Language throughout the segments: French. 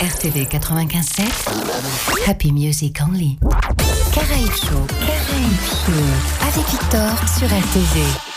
RTV 95.7, Happy Music Only. Caraïbes Show, Caraïbes Show, avec Victor sur RTV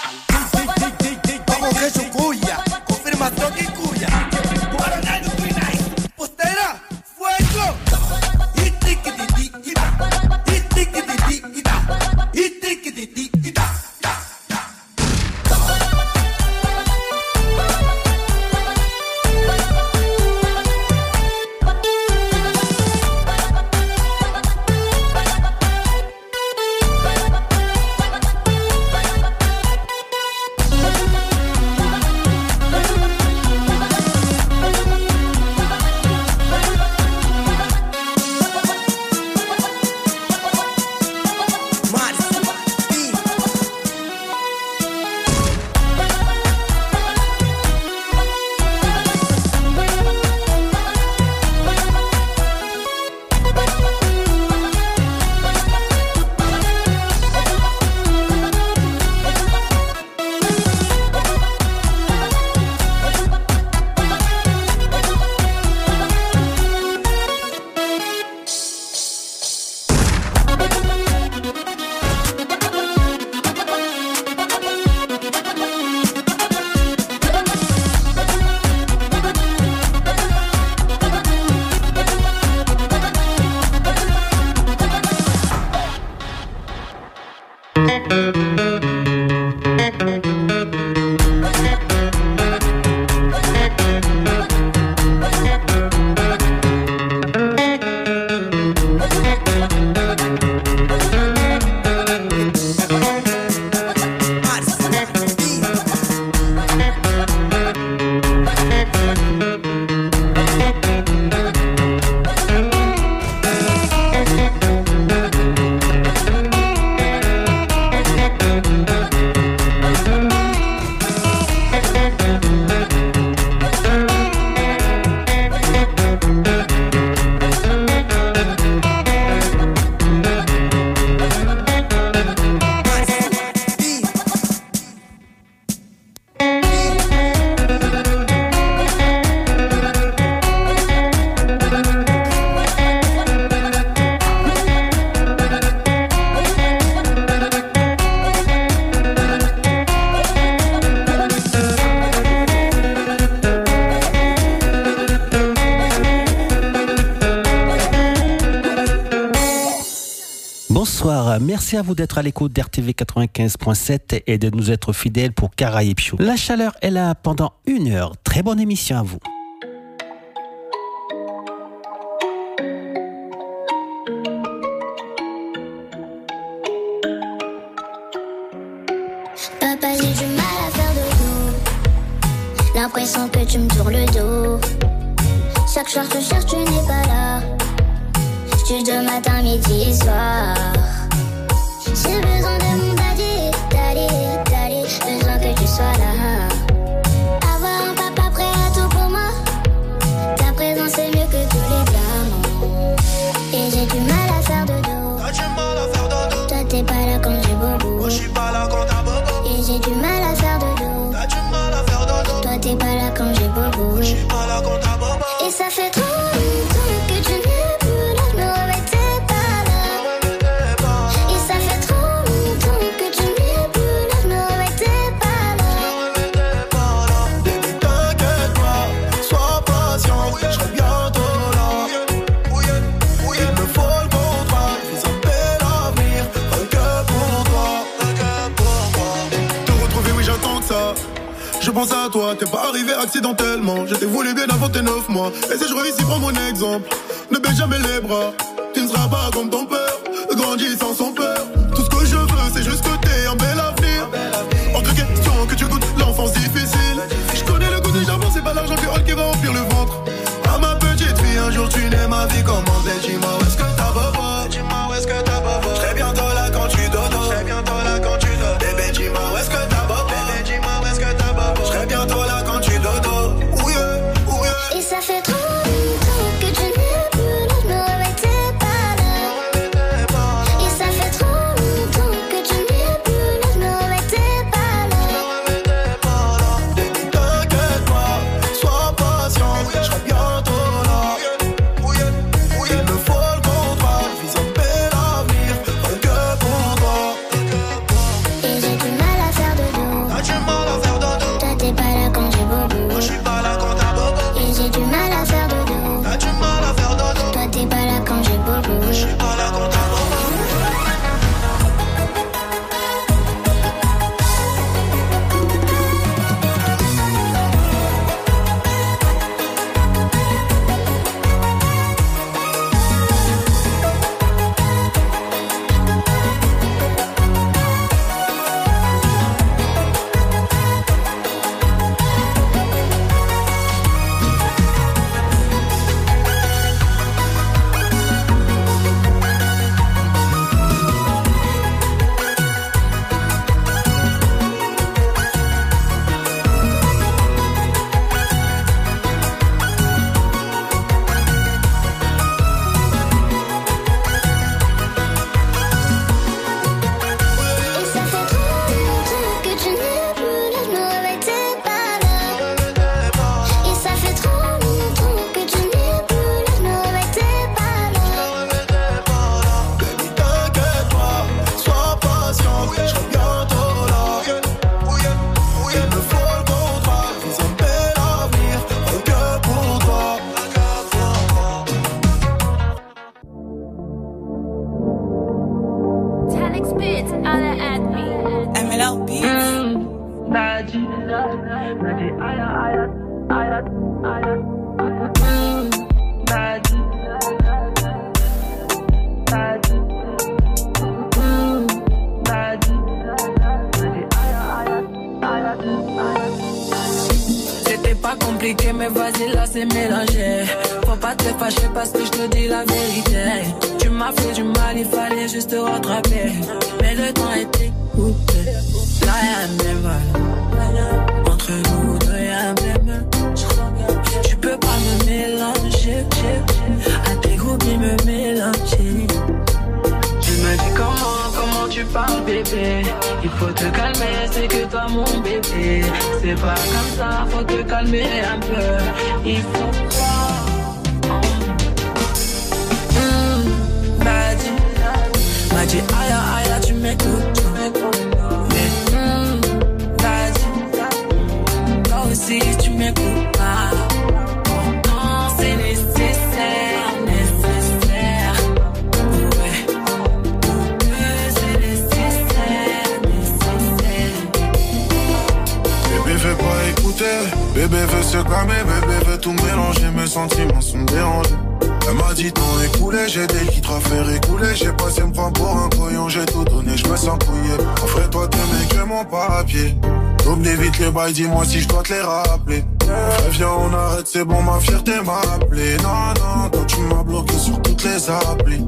vous d'être à l'écoute d'RTV 95.7 et de nous être fidèles pour Caraïbes Show. La chaleur est là pendant une heure. Très bonne émission à vous. Papa, j'ai du mal à faire de tout. L'impression que tu me tournes le dos. Chaque soir, je cherche, tu n'es pas là. Je suis de matin, midi et soir. pense à toi, t'es pas arrivé accidentellement. Je t'ai voulu bien avant tes 9 mois. Et si je ici prends mon exemple. Ne baisse jamais les bras, tu ne seras pas comme ton père. Grandis sans son bébé veut se calmer, bébé veut tout mélanger, mes sentiments sont dérangés. Elle m'a dit ton écoulé, j'ai des litres à faire écouler, j'ai passé me prendre pour un couillon, j'ai tout donné, je me sens couillé. Offre-toi tes mecs, mon papier. Oublie vite les bails, dis-moi si je dois te les rappeler. Viens, on arrête, c'est bon, ma fierté m'a appelé. Non, non, toi tu m'as bloqué sur toutes les applis.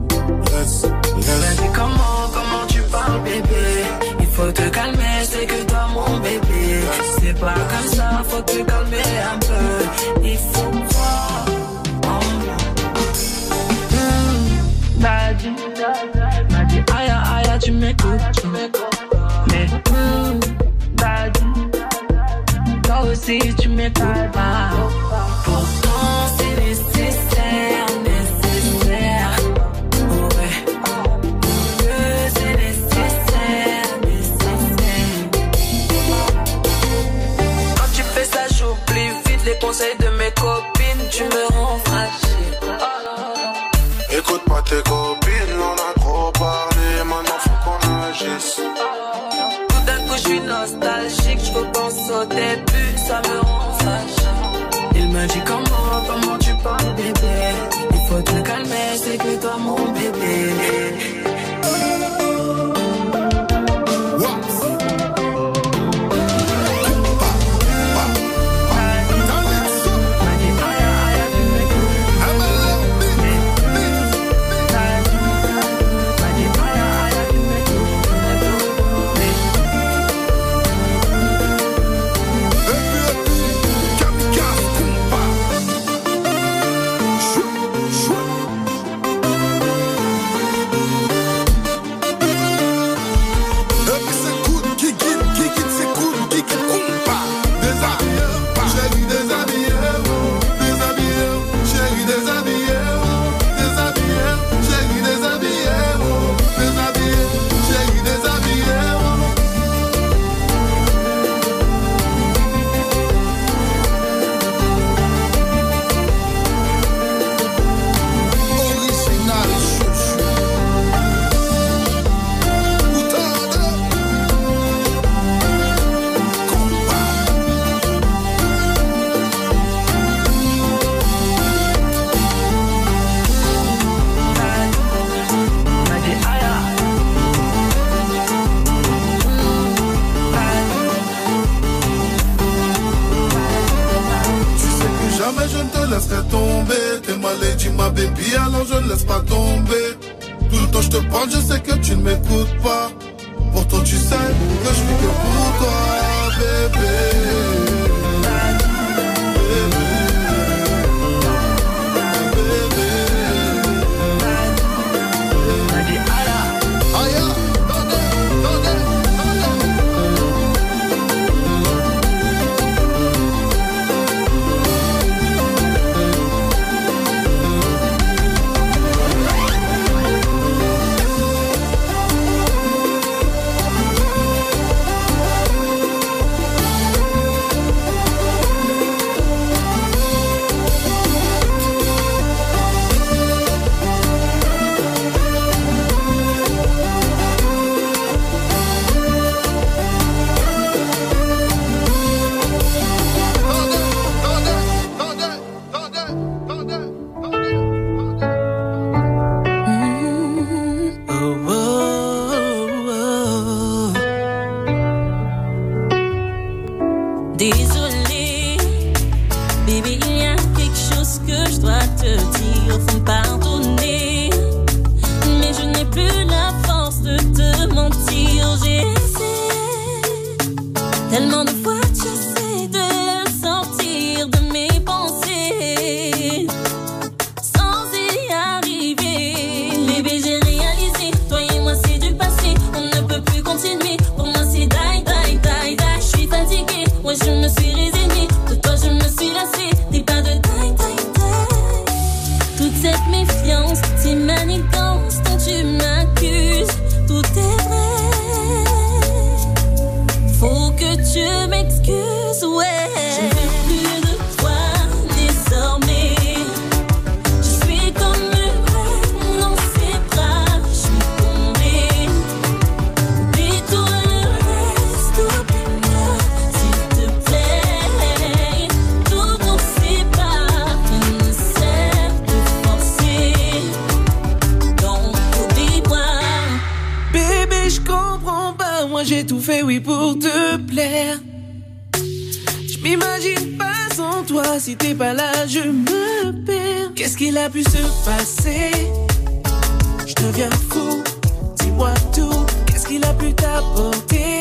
Laisse, laisse. Mais comment, comment tu parles, bébé? Faut te calmer, c'est que toi, mon bébé. C'est pas comme ça, faut te calmer un peu. Il faut croire en moi. Mmh, M'a dit, m'a dit, aïe, aïe, tu m'écoutes. Mais, mmh, m'a dit, toi aussi, tu m'écoutes pas. Pourtant, m'imagine pas sans toi, si t'es pas là, je me perds. Qu'est-ce qu'il a pu se passer? Je deviens fou, dis-moi tout. Qu'est-ce qu'il a pu t'apporter?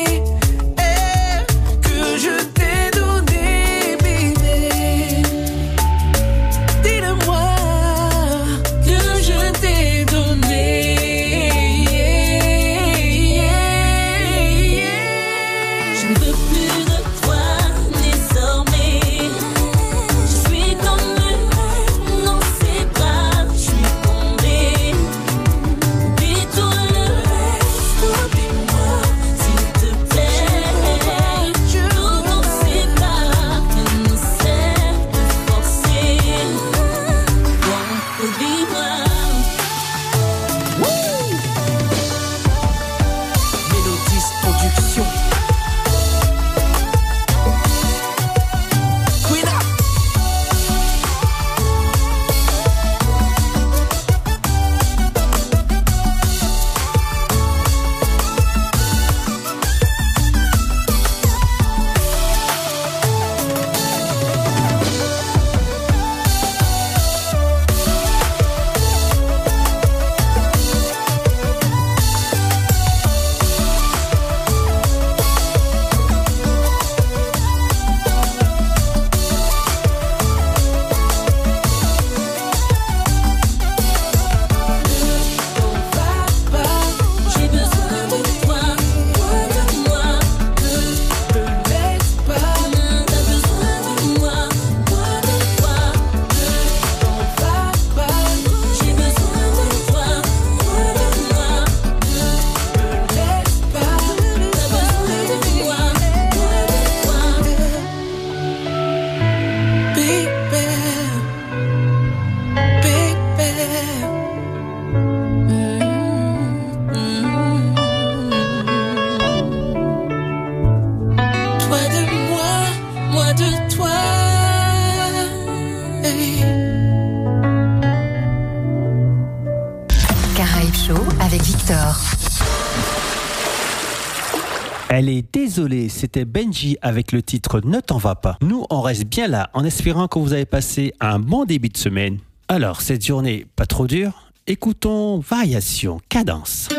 C'était Benji avec le titre Ne t'en va pas. Nous, on reste bien là en espérant que vous avez passé un bon début de semaine. Alors, cette journée pas trop dure Écoutons Variation, Cadence.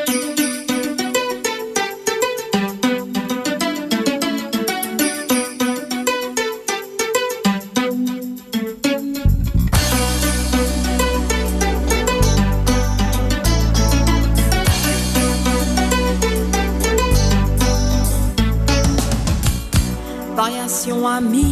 Variation à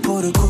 por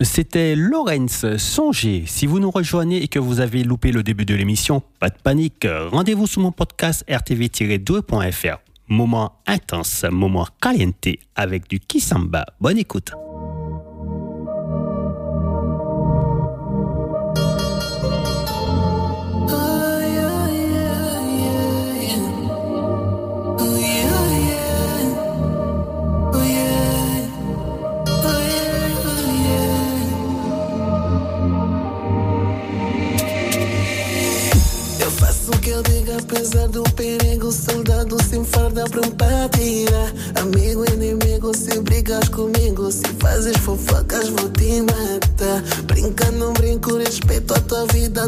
C'était Lorenz. Songez, si vous nous rejoignez et que vous avez loupé le début de l'émission, pas de panique. Rendez-vous sur mon podcast rtv-2.fr. Moment intense, moment caliente avec du Kisamba. Bonne écoute.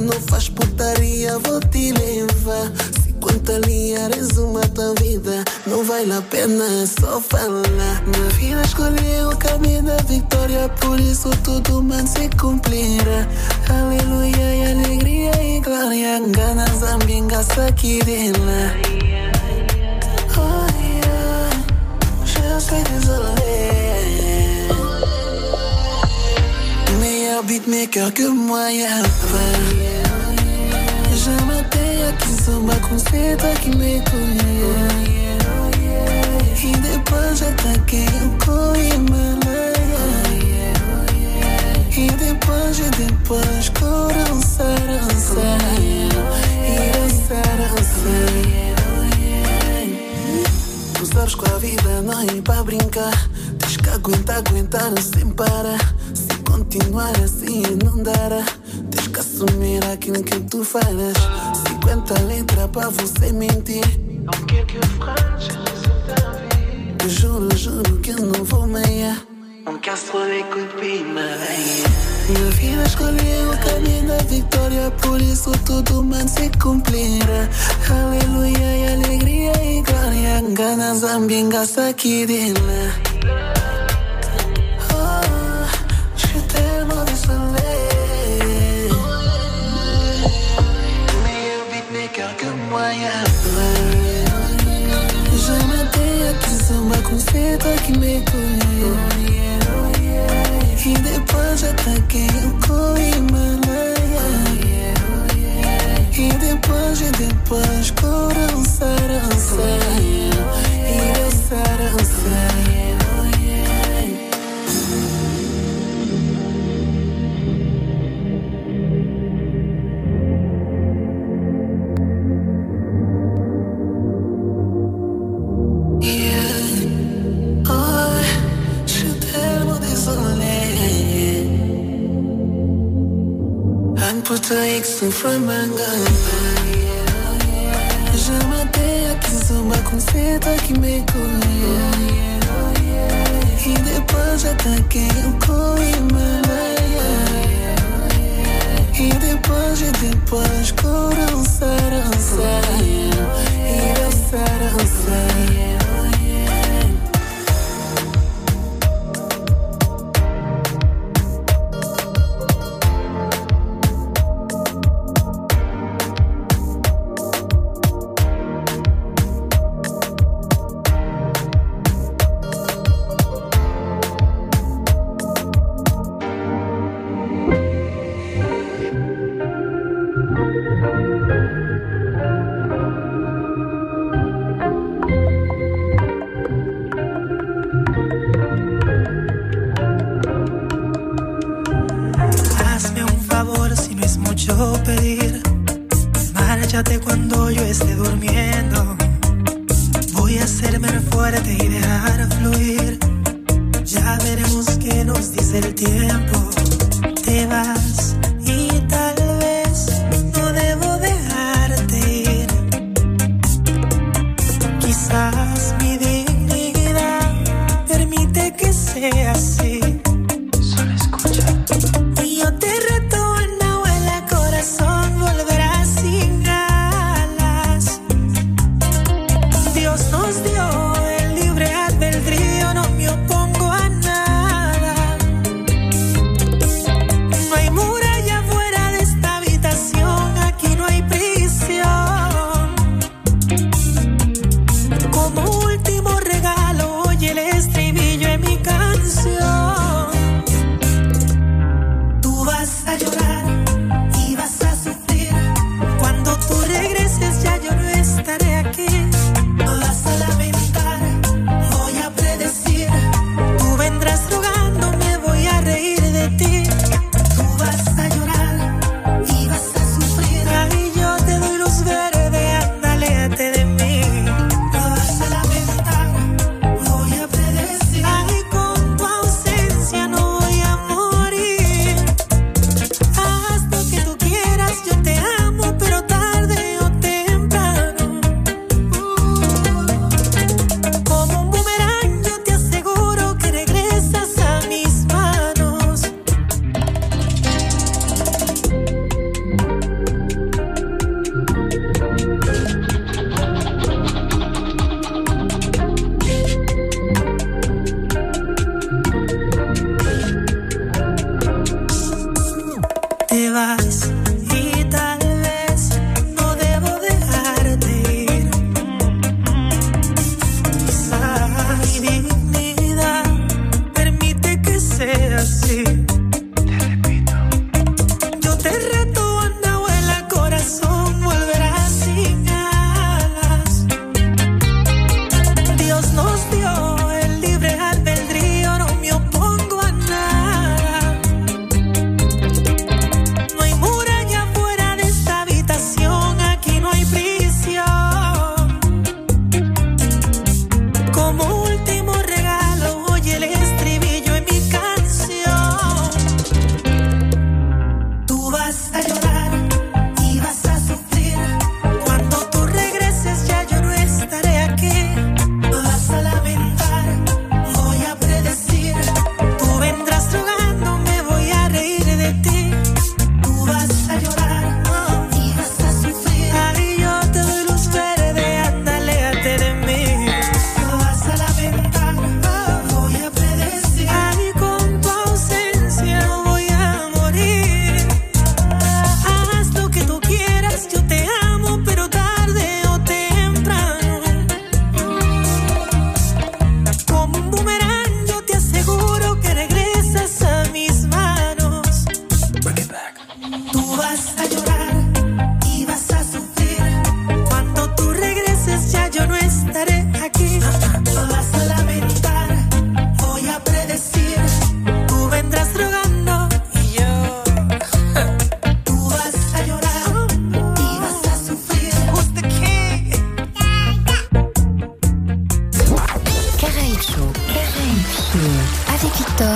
não faz putaria, vou te levar. Se quanto uma resuma tua vida, não vale a pena só falar. Na vida escolhi o caminho da vitória, por isso tudo man se cumprirá. Aleluia e alegria e glória, gana zambinga sakirela. cœur que moyen. Je m'attends à qui se bat, c'est toi qui m'écoutes. Et depois j'attaquais o corpo e malaya. E depois, e depois, coração, coração. Tu sabes que a vida não é para brincar. Tens que aguentar, aguentar sem parar. Continuar assim, não dará. Tens que assumir aquilo que tu farás. 50 letras pra você mentir. Não quer que eu franje eu juro, juro que eu não vou meia. Não quero saber que Minha vida escolheu o caminho da vitória, por isso tudo mano se cumprirá. Aleluia e alegria e glória. Ganas zambinga aqui de lá. Cuando yo esté durmiendo. Voy a hacerme fuerte y dejar fluir. Ya veremos qué nos dice el tiempo. Te vas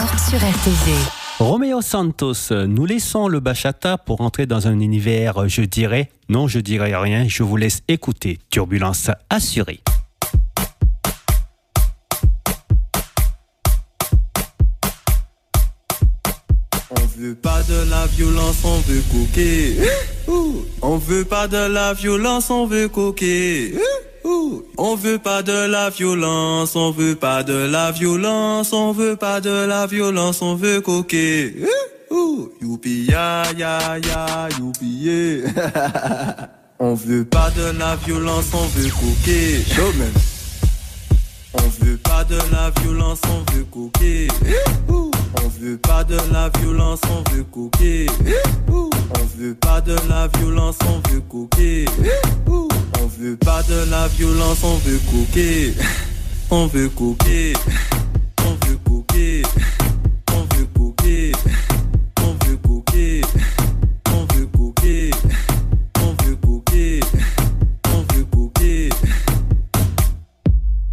RTG. Roméo Santos, nous laissons le bachata pour entrer dans un univers, je dirais, non, je dirais rien, je vous laisse écouter. Turbulence assurée. On veut pas de la violence, on veut coquer. On veut pas de la violence, on veut coquer. On veut pas de la violence, on veut pas de la violence, on veut pas de la violence, on veut coquer. Youpi ya ya ya youpi. On veut pas de la violence, on veut coquer. Showman. On veut pas de la violence, on veut coquer. On veut pas de la violence, on veut coquer. On veut pas de la violence, on veut coquer. On veut pas de la violence, on veut coquer. On veut coquer. On veut coquer. On veut coquer. On veut coquer. On veut coquer. On veut coquer. On veut coquer.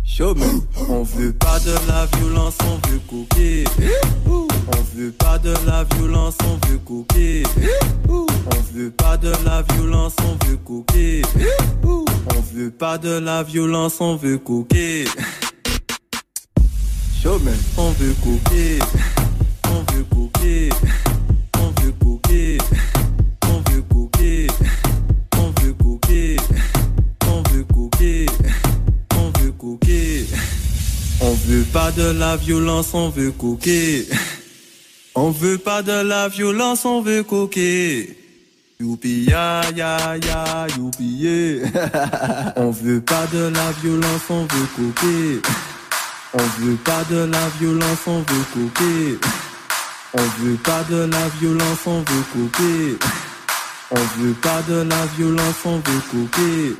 Showman. On veut pas de la violence, on veut coquer. On veut pas de la violence, on veut coquer. On veut pas de la violence, on veut coquer. On veut pas de la violence, on veut coquer. Showman. On veut coquer. On veut coquer. On veut coquer. On veut coquer. On veut coquer. On veut coquer. On veut coquer. On veut pas de la violence, on veut coquer. On veut pas de la violence, on veut coquer. Youpi ya ya ya youpi. On veut pas de la violence, on veut coquer. On veut pas de la violence, on veut coquer. On veut pas de la violence, on veut coquer. On veut pas de la violence, on veut coquer.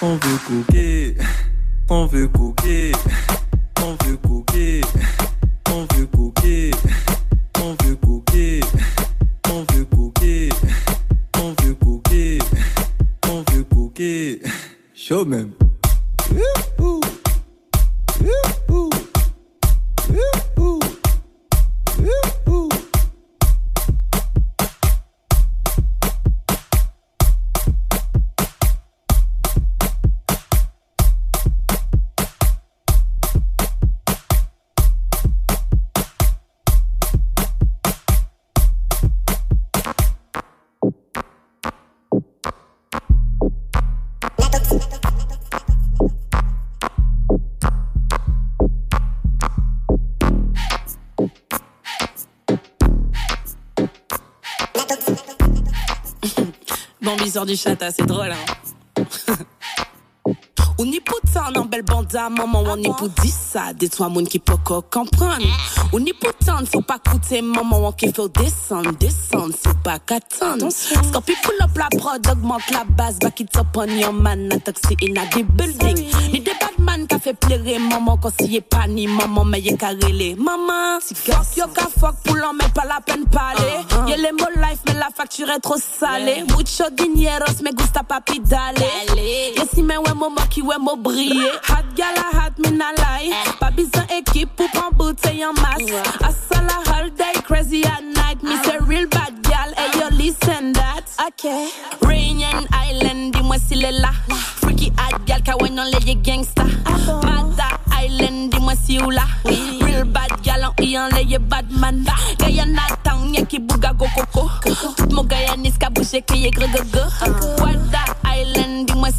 On veut coquer. On veut coquer. On veut coquer. On veut coquer. Show même. l'histoire du chat, hein, c'est drôle. Hein An an bel bandan, maman wan ni pou di sa Detwa moun ki poko kompran Ou ni pou tan, fò pa koute Maman on ki fò descendre, desan Fò pa katan Skopi pull up la prod, augmente la base Back it up on your man, a taxi in a building Ni de badman ka fe plere Maman kon siye pa ni maman Me ye karele, maman Fok yo ka fok pou l'an, men pa la pen pale Ye le mo life, men la fakture trop salé Mucho dineros, me gusta papi dale Ye si men we mo maki, mo brille briller. Hot gala, hot, me na lie. Pas besoin équipe pour prendre bouteille en masse. Asala all day, crazy at night. Me say real bad gal, hey yo, listen that. Okay. Rainian Island, dis-moi s'il est là. Freaky hot gal, kawaii non les gangsta. Mata Island, dis-moi si ou là. Real bad gal, en y en les badman. Guyana town, y'a qui bouga go coco. Tout mon Guyanese ka bouché qui est gregogo. Wada Island,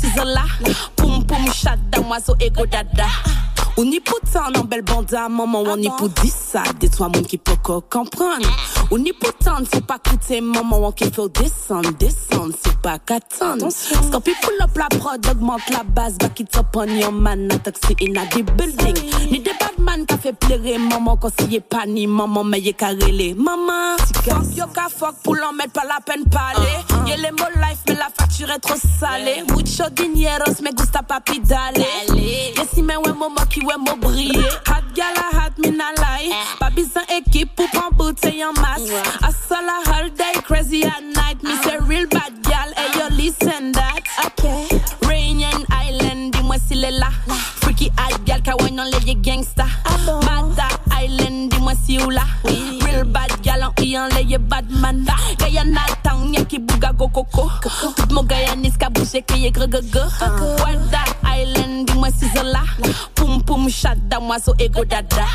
is a. Boom boom shada, mazo ego dada. Dans belle banda, maman, on y pour dire ça. Des trois monde qui peut pas comprendre. On y pour tant, faut pas coûter, maman, on qui faut descendre, descendre, c'est pas qu'attendre. Scorpi pull up la prod, augmente la base, back it up on your man, a taxi in a the building. Ni des bad man qui fait plaire, maman, quand s'y est pas ni maman, mais y'a rêler. Maman, fuck yo ka fuck, pour l'en mettre pas la peine parler. Y'a les mots life, mais la facture est trop salée. Mucho dineros, me gusta papi dale. Y'a si mais ouais, maman qui ouais, mo briller. Hot gala, hot, me na lie. Pas besoin équipe pour prendre bouteille en masse. Asala all day, crazy at night. Me say uh-huh. real bad gal, hey yo, listen that. Okay. Rainian Island, dis-moi s'il est là. Make a wine on lady gangsta. Mata Island, dis-moi si. Real bad gal en y enlève bad man. Guyana town, y'a qui bouga go coco. Tout mon Guyanais qui a bougé, qui est grego. Wada Island, dis-moi si zola. Poum poum, chat d'amoiseau et go dada.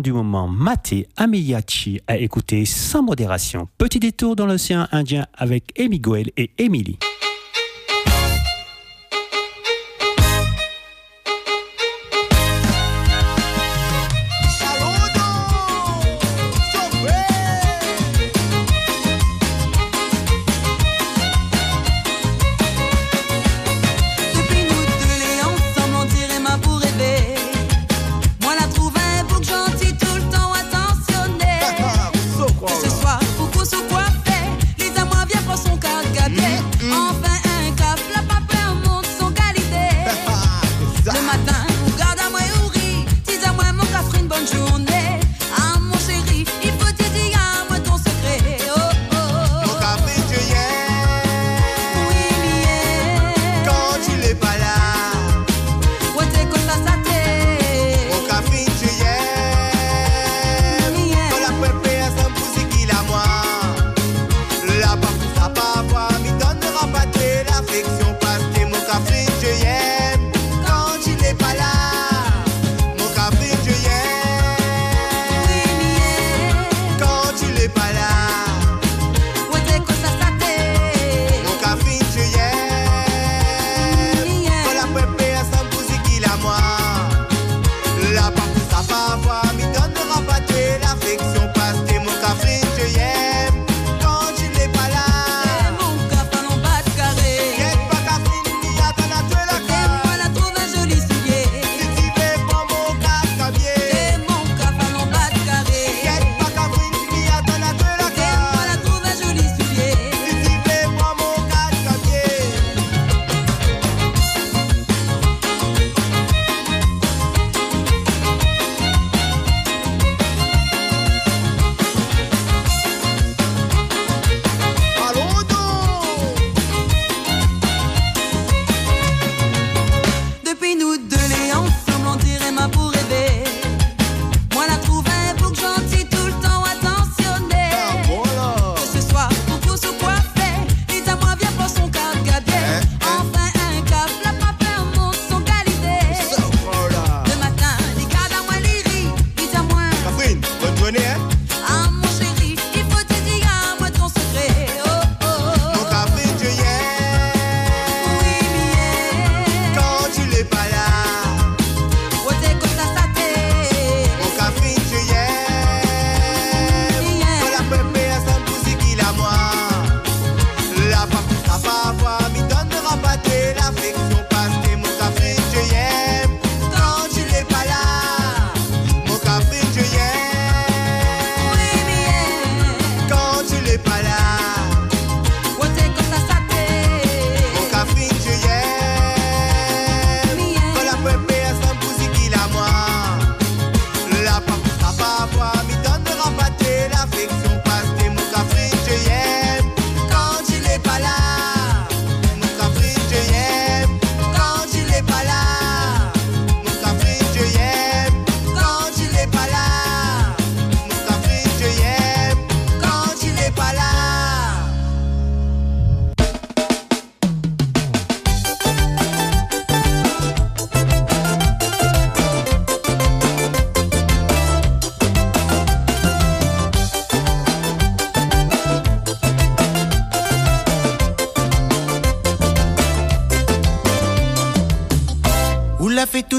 Du moment, Maté Amiyachi a écouté sans modération. Petit détour dans l'océan Indien avec Amy Goel et Emily.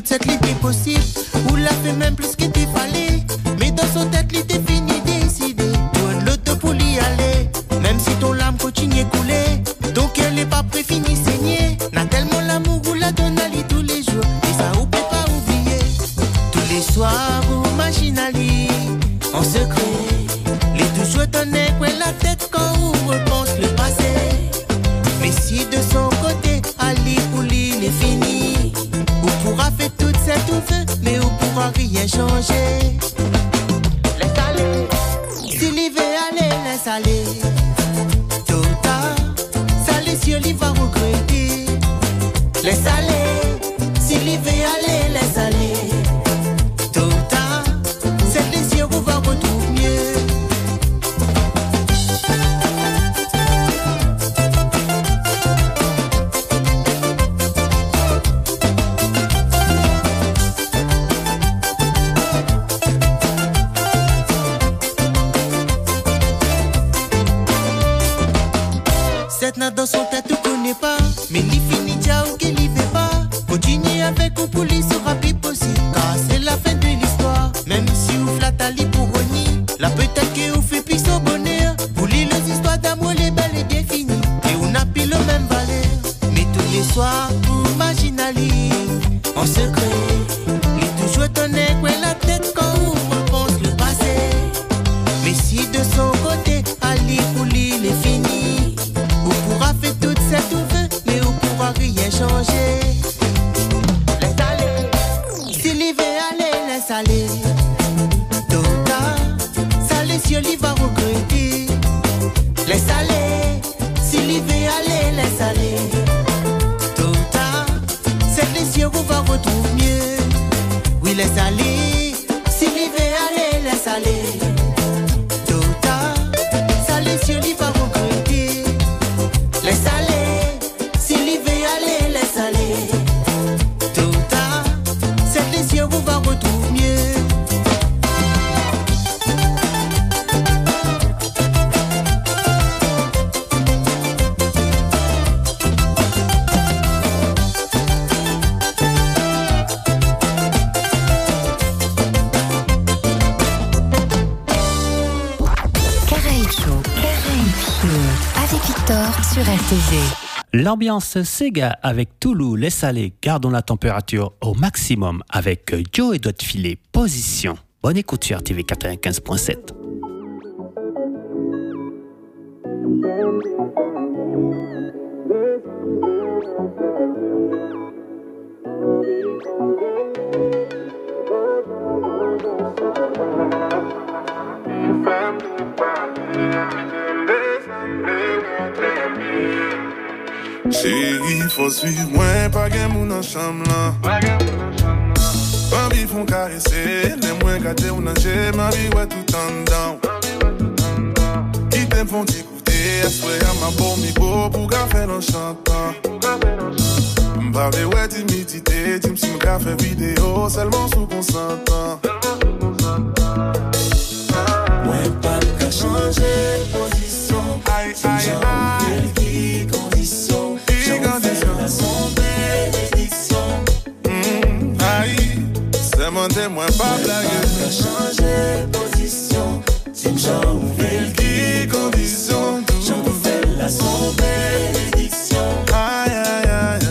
cette ligue est possible. Ou l'a fait même plus qu'il t'y fallait. Mais dans son tête, l'idée fini décidé. Toi, l'autre pour y aller. Même si ton lame continue à couler. Donc elle n'est pas prêt, fini saigner. N'a tellement l'amour ou la donne à lui tous les jours. Et ça, on peut pas oublier. Tous les soirs, vous machinez en secret. 说些 L'ambiance Sega avec Toulouse, laisse aller, gardons la température au maximum avec Joe et doit filer position. Bonne écoute sur TV 95.7. il faut suivre moins pas gen moun nan cham lan Pan bi fon karese, le mwen ou nan jè Ma vi wè tout an dan Ki tem fon di koute, aswe a ma bon mi go Pou ka fè nan chantan wè timidite, dim si m'ka fè video Selman sou konsantan Mwen ka chanje posisyon jan demandez-moi pas blague. T'as changé position, c'est une condition. J'en fais la son. Aïe aïe aïe.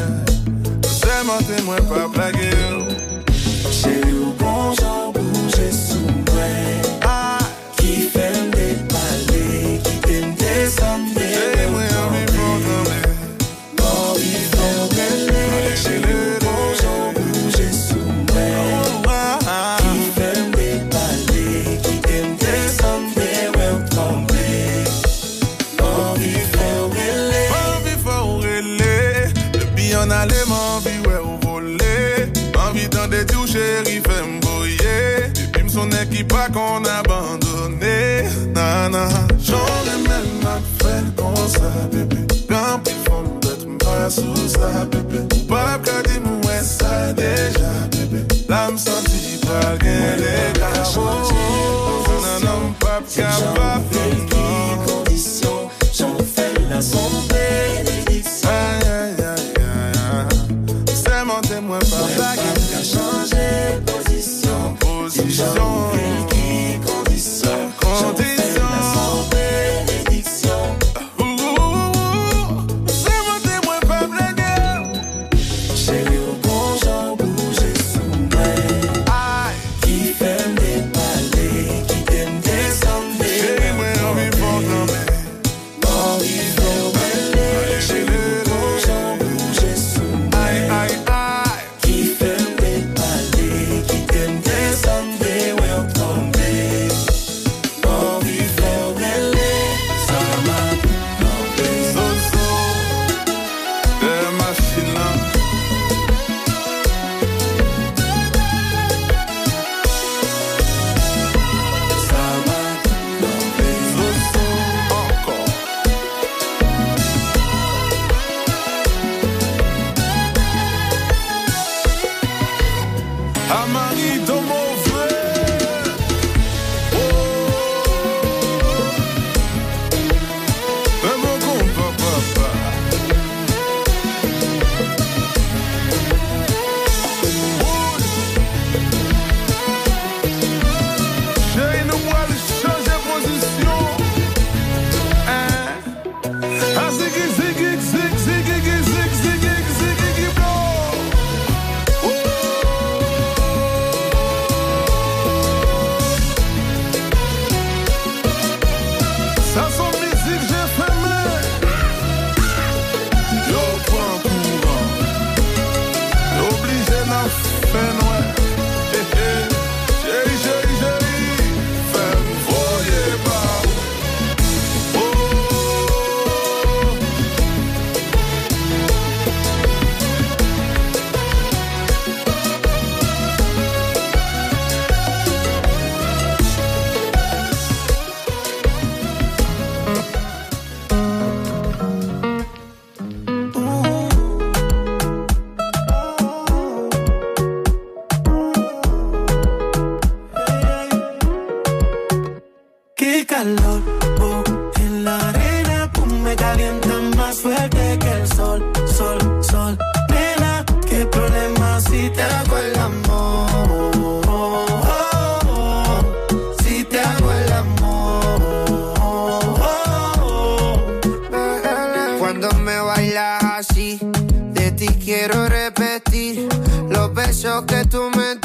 Besos que tú me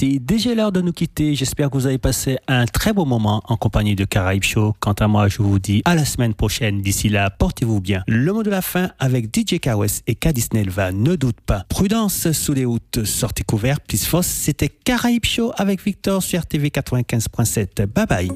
C'est déjà l'heure de nous quitter. J'espère que vous avez passé un très beau moment en compagnie de Caraïbes Show. Quant à moi, je vous dis à la semaine prochaine. D'ici là, portez-vous bien. Le mot de la fin avec DJ Kawes et K. Nelva. Ne doute pas. Prudence sous les routes. Sortez couverts, plus fausse. C'était Caraïbes Show avec Victor sur RTV 95.7. Bye bye.